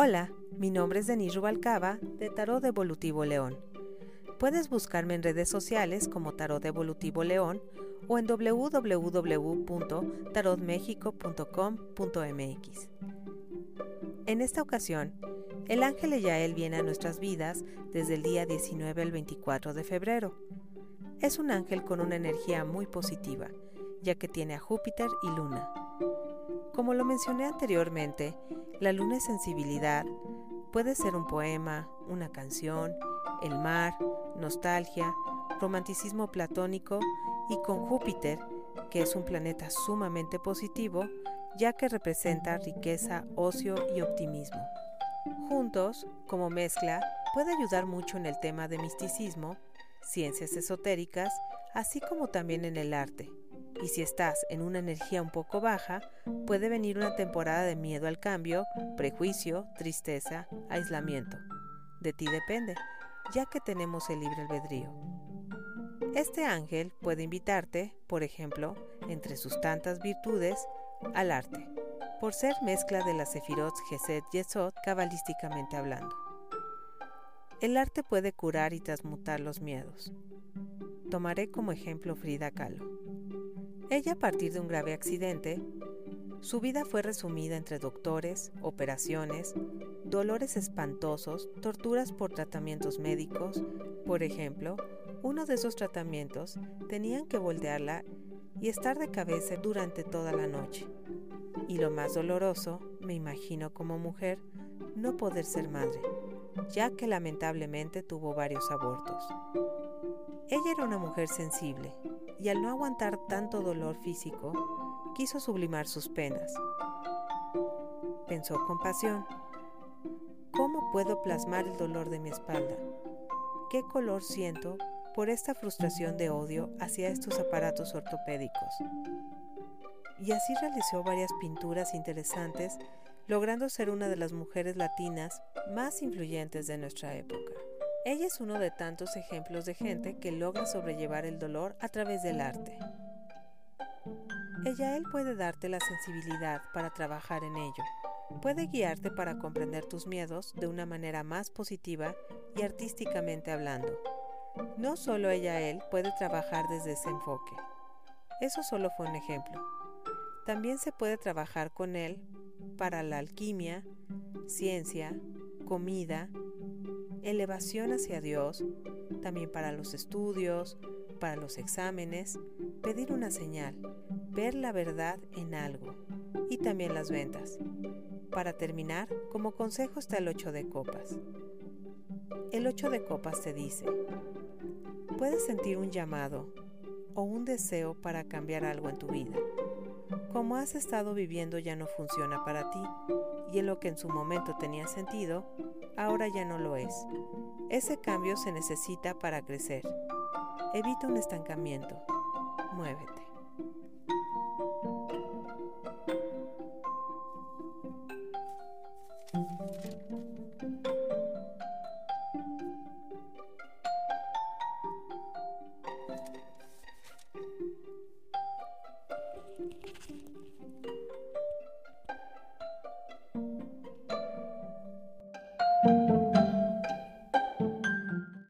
Hola, mi nombre es Denis Rubalcaba de Tarot Evolutivo León. Puedes buscarme en redes sociales como Tarot Evolutivo León o en www.tarotmexico.com.mx. En esta ocasión, el ángel Yael viene a nuestras vidas desde el día 19 al 24 de febrero. Es un ángel con una energía muy positiva, ya que tiene a Júpiter y Luna. Como lo mencioné anteriormente, la luna es sensibilidad, puede ser un poema, una canción, el mar, nostalgia, romanticismo platónico y con Júpiter, que es un planeta sumamente positivo, ya que representa riqueza, ocio y optimismo. Juntos, como mezcla, puede ayudar mucho en el tema de misticismo, ciencias esotéricas, así como también en el arte. Y si estás en una energía un poco baja, puede venir una temporada de miedo al cambio, prejuicio, tristeza, aislamiento. De ti depende, ya que tenemos el libre albedrío. Este ángel puede invitarte, por ejemplo, entre sus tantas virtudes, al arte, por ser mezcla de las Sefirot Geset Yesod cabalísticamente hablando. El arte puede curar y transmutar los miedos. Tomaré como ejemplo Frida Kahlo. Ella, a partir de un grave accidente, su vida fue resumida entre doctores, operaciones, dolores espantosos, torturas por tratamientos médicos. Por ejemplo, uno de esos tratamientos tenían que voltearla y estar de cabeza durante toda la noche. Y lo más doloroso, me imagino como mujer, no poder ser madre, ya que lamentablemente tuvo varios abortos. Ella era una mujer sensible y al no aguantar tanto dolor físico, quiso sublimar sus penas. Pensó con pasión, ¿cómo puedo plasmar el dolor de mi espalda? ¿Qué color siento por esta frustración de odio hacia estos aparatos ortopédicos? Y así realizó varias pinturas interesantes, logrando ser una de las mujeres latinas más influyentes de nuestra época. Ella es uno de tantos ejemplos de gente que logra sobrellevar el dolor a través del arte. Ella él puede darte la sensibilidad para trabajar en ello. Puede guiarte para comprender tus miedos de una manera más positiva y artísticamente hablando. No solo ella él puede trabajar desde ese enfoque. Eso solo fue un ejemplo. También se puede trabajar con él para la alquimia, ciencia, comida, elevación hacia Dios, también para los estudios, para los exámenes, pedir una señal, ver la verdad en algo y también las ventas. Para terminar, como consejo está el 8 de copas. El 8 de copas te dice, puedes sentir un llamado o un deseo para cambiar algo en tu vida. Como has estado viviendo ya no funciona para ti y en lo que en su momento tenía sentido, ahora ya no lo es. Ese cambio se necesita para crecer. Evita un estancamiento. Muévete.